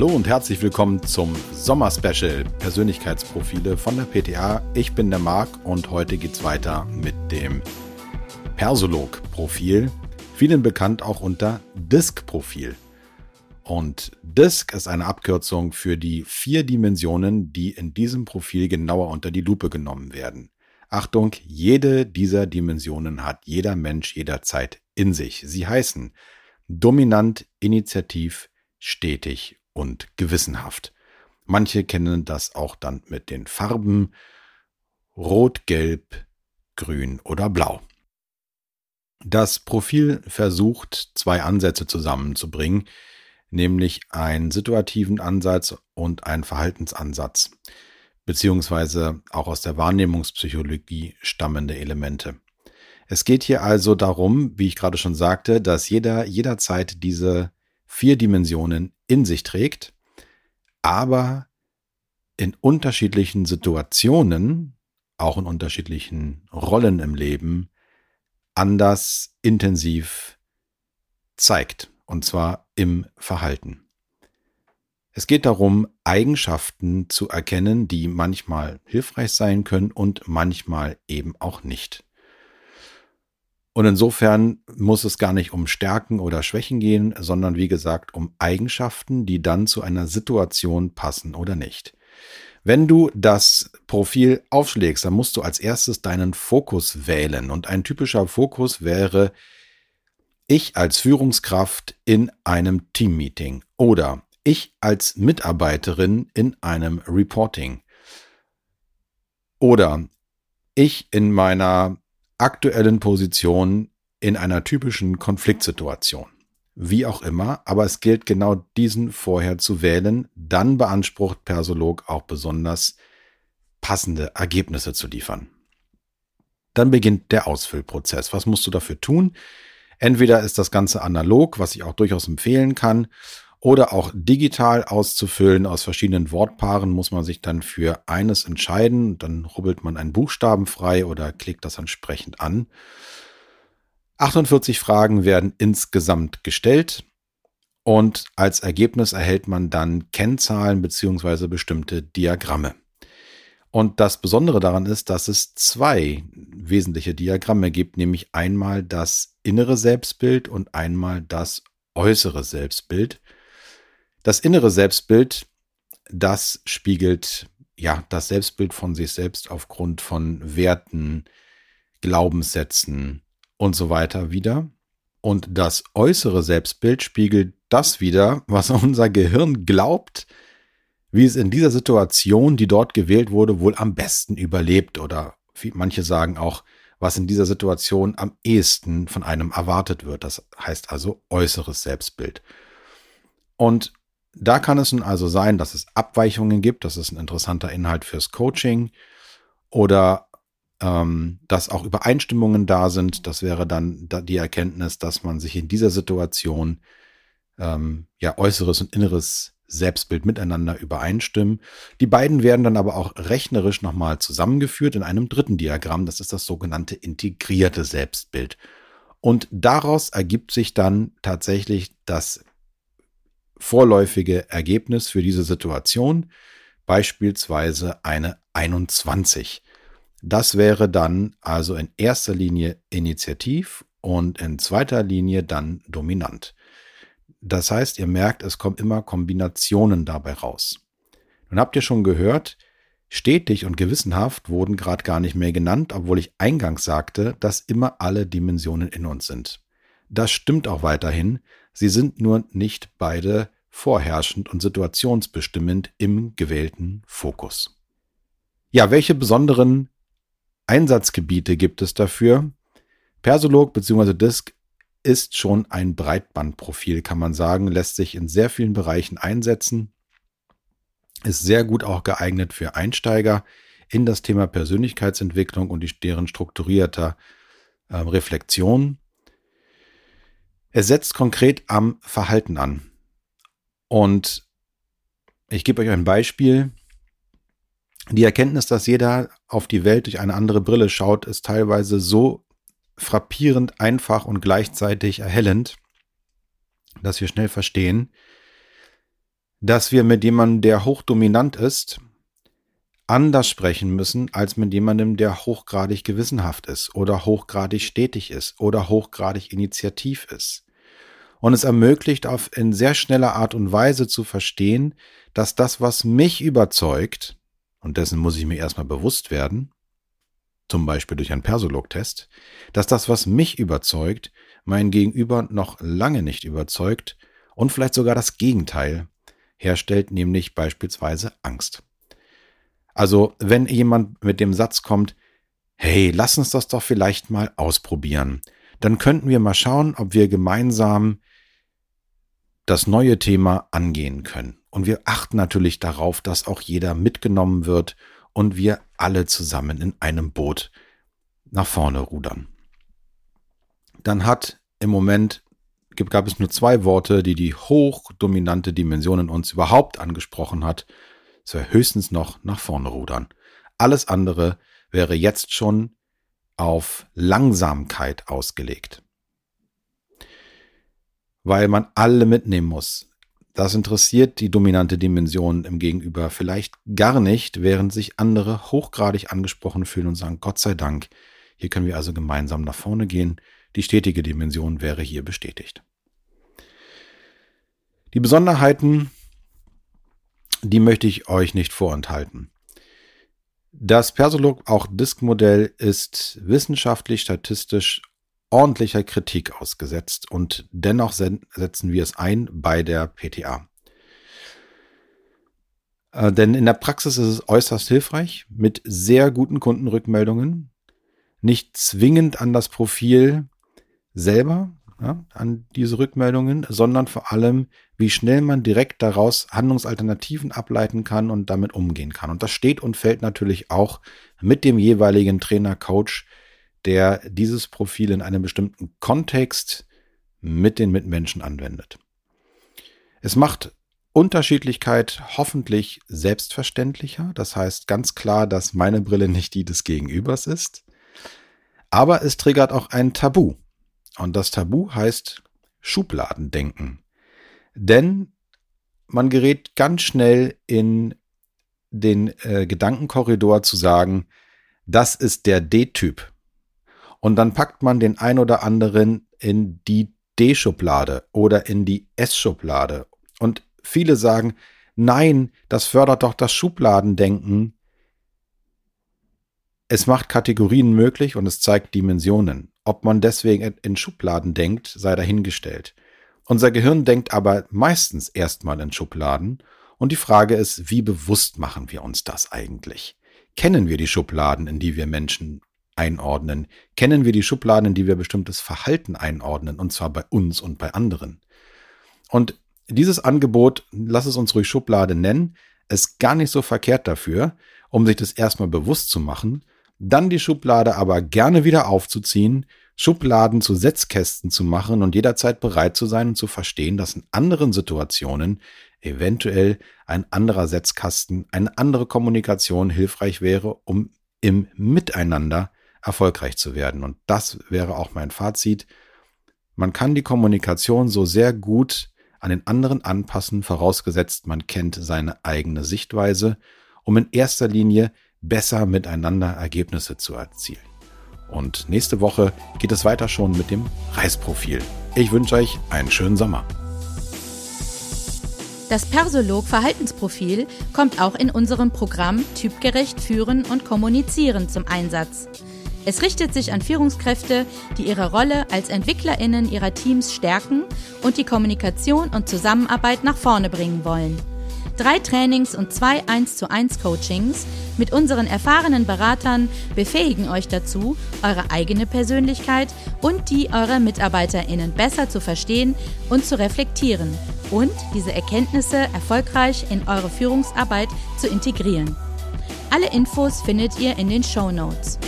Hallo und herzlich willkommen zum Sommer-Special Persönlichkeitsprofile von der PTA. Ich bin der Marc und heute geht's weiter mit dem Persolog-Profil, vielen bekannt auch unter Disk-Profil. Und Disk ist eine Abkürzung für die vier Dimensionen, die in diesem Profil genauer unter die Lupe genommen werden. Achtung, jede dieser Dimensionen hat jeder Mensch jederzeit in sich. Sie heißen dominant, initiativ, stetig und gewissenhaft. Manche kennen das auch dann mit den Farben Rot, Gelb, Grün oder Blau. Das Profil versucht, zwei Ansätze zusammenzubringen, nämlich einen situativen Ansatz und einen Verhaltensansatz, beziehungsweise auch aus der Wahrnehmungspsychologie stammende Elemente. Es geht hier also darum, wie ich gerade schon sagte, dass jeder jederzeit diese vier Dimensionen in sich trägt, aber in unterschiedlichen Situationen, auch in unterschiedlichen Rollen im Leben, anders intensiv zeigt, und zwar im Verhalten. Es geht darum, Eigenschaften zu erkennen, die manchmal hilfreich sein können und manchmal eben auch nicht. Und insofern muss es gar nicht um Stärken oder Schwächen gehen, sondern wie gesagt um Eigenschaften, die dann zu einer Situation passen oder nicht. Wenn du das Profil aufschlägst, dann musst du als erstes deinen Fokus wählen. Und ein typischer Fokus wäre ich als Führungskraft in einem Teammeeting oder ich als Mitarbeiterin in einem Reporting oder ich in meiner aktuellen Position in einer typischen Konfliktsituation. Wie auch immer, aber es gilt genau diesen vorher zu wählen, dann beansprucht Persolog auch besonders passende Ergebnisse zu liefern. Dann beginnt der Ausfüllprozess. Was musst du dafür tun? Entweder ist das Ganze analog, was ich auch durchaus empfehlen kann, oder auch digital auszufüllen. Aus verschiedenen Wortpaaren muss man sich dann für eines entscheiden. Dann rubbelt man einen Buchstaben frei oder klickt das entsprechend an. 48 Fragen werden insgesamt gestellt und als Ergebnis erhält man dann Kennzahlen beziehungsweise bestimmte Diagramme. Und das Besondere daran ist, dass es zwei wesentliche Diagramme gibt, nämlich einmal das innere Selbstbild und einmal das äußere Selbstbild. Das innere Selbstbild, das spiegelt ja das Selbstbild von sich selbst aufgrund von Werten, Glaubenssätzen und so weiter wieder. Und das äußere Selbstbild spiegelt das wieder, was unser Gehirn glaubt, wie es in dieser Situation, die dort gewählt wurde, wohl am besten überlebt oder wie manche sagen auch, was in dieser Situation am ehesten von einem erwartet wird. Das heißt also äußeres Selbstbild. Und da kann es nun also sein, dass es Abweichungen gibt. Das ist ein interessanter Inhalt fürs Coaching. Oder ähm, dass auch Übereinstimmungen da sind. Das wäre dann die Erkenntnis, dass man sich in dieser Situation ähm, ja äußeres und inneres Selbstbild miteinander übereinstimmen. Die beiden werden dann aber auch rechnerisch nochmal zusammengeführt in einem dritten Diagramm. Das ist das sogenannte integrierte Selbstbild. Und daraus ergibt sich dann tatsächlich das vorläufige Ergebnis für diese Situation, beispielsweise eine 21. Das wäre dann also in erster Linie initiativ und in zweiter Linie dann dominant. Das heißt, ihr merkt, es kommen immer Kombinationen dabei raus. Nun habt ihr schon gehört, stetig und gewissenhaft wurden gerade gar nicht mehr genannt, obwohl ich eingangs sagte, dass immer alle Dimensionen in uns sind. Das stimmt auch weiterhin, Sie sind nur nicht beide vorherrschend und situationsbestimmend im gewählten Fokus. Ja, welche besonderen Einsatzgebiete gibt es dafür? Persolog bzw. Disk ist schon ein Breitbandprofil, kann man sagen, lässt sich in sehr vielen Bereichen einsetzen, ist sehr gut auch geeignet für Einsteiger in das Thema Persönlichkeitsentwicklung und deren strukturierter äh, Reflexion. Er setzt konkret am Verhalten an. Und ich gebe euch ein Beispiel. Die Erkenntnis, dass jeder auf die Welt durch eine andere Brille schaut, ist teilweise so frappierend einfach und gleichzeitig erhellend, dass wir schnell verstehen, dass wir mit jemandem, der hochdominant ist, anders sprechen müssen als mit jemandem, der hochgradig gewissenhaft ist oder hochgradig stetig ist oder hochgradig initiativ ist. Und es ermöglicht auf in sehr schneller Art und Weise zu verstehen, dass das, was mich überzeugt, und dessen muss ich mir erstmal bewusst werden, zum Beispiel durch einen Persolog-Test, dass das, was mich überzeugt, mein Gegenüber noch lange nicht überzeugt und vielleicht sogar das Gegenteil herstellt, nämlich beispielsweise Angst. Also wenn jemand mit dem Satz kommt, hey, lass uns das doch vielleicht mal ausprobieren, dann könnten wir mal schauen, ob wir gemeinsam das neue Thema angehen können. Und wir achten natürlich darauf, dass auch jeder mitgenommen wird und wir alle zusammen in einem Boot nach vorne rudern. Dann hat im Moment gab es nur zwei Worte, die die hochdominante Dimension in uns überhaupt angesprochen hat. Wäre höchstens noch nach vorne rudern. Alles andere wäre jetzt schon auf Langsamkeit ausgelegt. Weil man alle mitnehmen muss. Das interessiert die dominante Dimension im Gegenüber vielleicht gar nicht, während sich andere hochgradig angesprochen fühlen und sagen, Gott sei Dank, hier können wir also gemeinsam nach vorne gehen. Die stetige Dimension wäre hier bestätigt. Die Besonderheiten, die möchte ich euch nicht vorenthalten. Das Persolog auch Disk-Modell ist wissenschaftlich, statistisch ordentlicher Kritik ausgesetzt und dennoch setzen wir es ein bei der PTA. Äh, denn in der Praxis ist es äußerst hilfreich mit sehr guten Kundenrückmeldungen, nicht zwingend an das Profil selber, ja, an diese Rückmeldungen, sondern vor allem, wie schnell man direkt daraus Handlungsalternativen ableiten kann und damit umgehen kann. Und das steht und fällt natürlich auch mit dem jeweiligen Trainer, Coach, der dieses Profil in einem bestimmten Kontext mit den Mitmenschen anwendet. Es macht Unterschiedlichkeit hoffentlich selbstverständlicher. Das heißt ganz klar, dass meine Brille nicht die des Gegenübers ist. Aber es triggert auch ein Tabu. Und das Tabu heißt Schubladendenken. Denn man gerät ganz schnell in den äh, Gedankenkorridor zu sagen, das ist der D-Typ. Und dann packt man den ein oder anderen in die D-Schublade oder in die S-Schublade. Und viele sagen, nein, das fördert doch das Schubladendenken. Es macht Kategorien möglich und es zeigt Dimensionen. Ob man deswegen in Schubladen denkt, sei dahingestellt. Unser Gehirn denkt aber meistens erstmal in Schubladen und die Frage ist, wie bewusst machen wir uns das eigentlich? Kennen wir die Schubladen, in die wir Menschen einordnen? Kennen wir die Schubladen, in die wir bestimmtes Verhalten einordnen, und zwar bei uns und bei anderen? Und dieses Angebot, lass es uns ruhig Schublade nennen, ist gar nicht so verkehrt dafür, um sich das erstmal bewusst zu machen dann die Schublade aber gerne wieder aufzuziehen, Schubladen zu Setzkästen zu machen und jederzeit bereit zu sein und zu verstehen, dass in anderen Situationen eventuell ein anderer Setzkasten, eine andere Kommunikation hilfreich wäre, um im Miteinander erfolgreich zu werden. Und das wäre auch mein Fazit. Man kann die Kommunikation so sehr gut an den anderen anpassen, vorausgesetzt man kennt seine eigene Sichtweise, um in erster Linie besser miteinander Ergebnisse zu erzielen. Und nächste Woche geht es weiter schon mit dem Reisprofil. Ich wünsche euch einen schönen Sommer. Das Persolog Verhaltensprofil kommt auch in unserem Programm Typgerecht führen und kommunizieren zum Einsatz. Es richtet sich an Führungskräfte, die ihre Rolle als Entwicklerinnen ihrer Teams stärken und die Kommunikation und Zusammenarbeit nach vorne bringen wollen. Drei Trainings und zwei 1 zu 1 Coachings mit unseren erfahrenen Beratern befähigen euch dazu, eure eigene Persönlichkeit und die eurer MitarbeiterInnen besser zu verstehen und zu reflektieren und diese Erkenntnisse erfolgreich in eure Führungsarbeit zu integrieren. Alle Infos findet ihr in den Show Notes.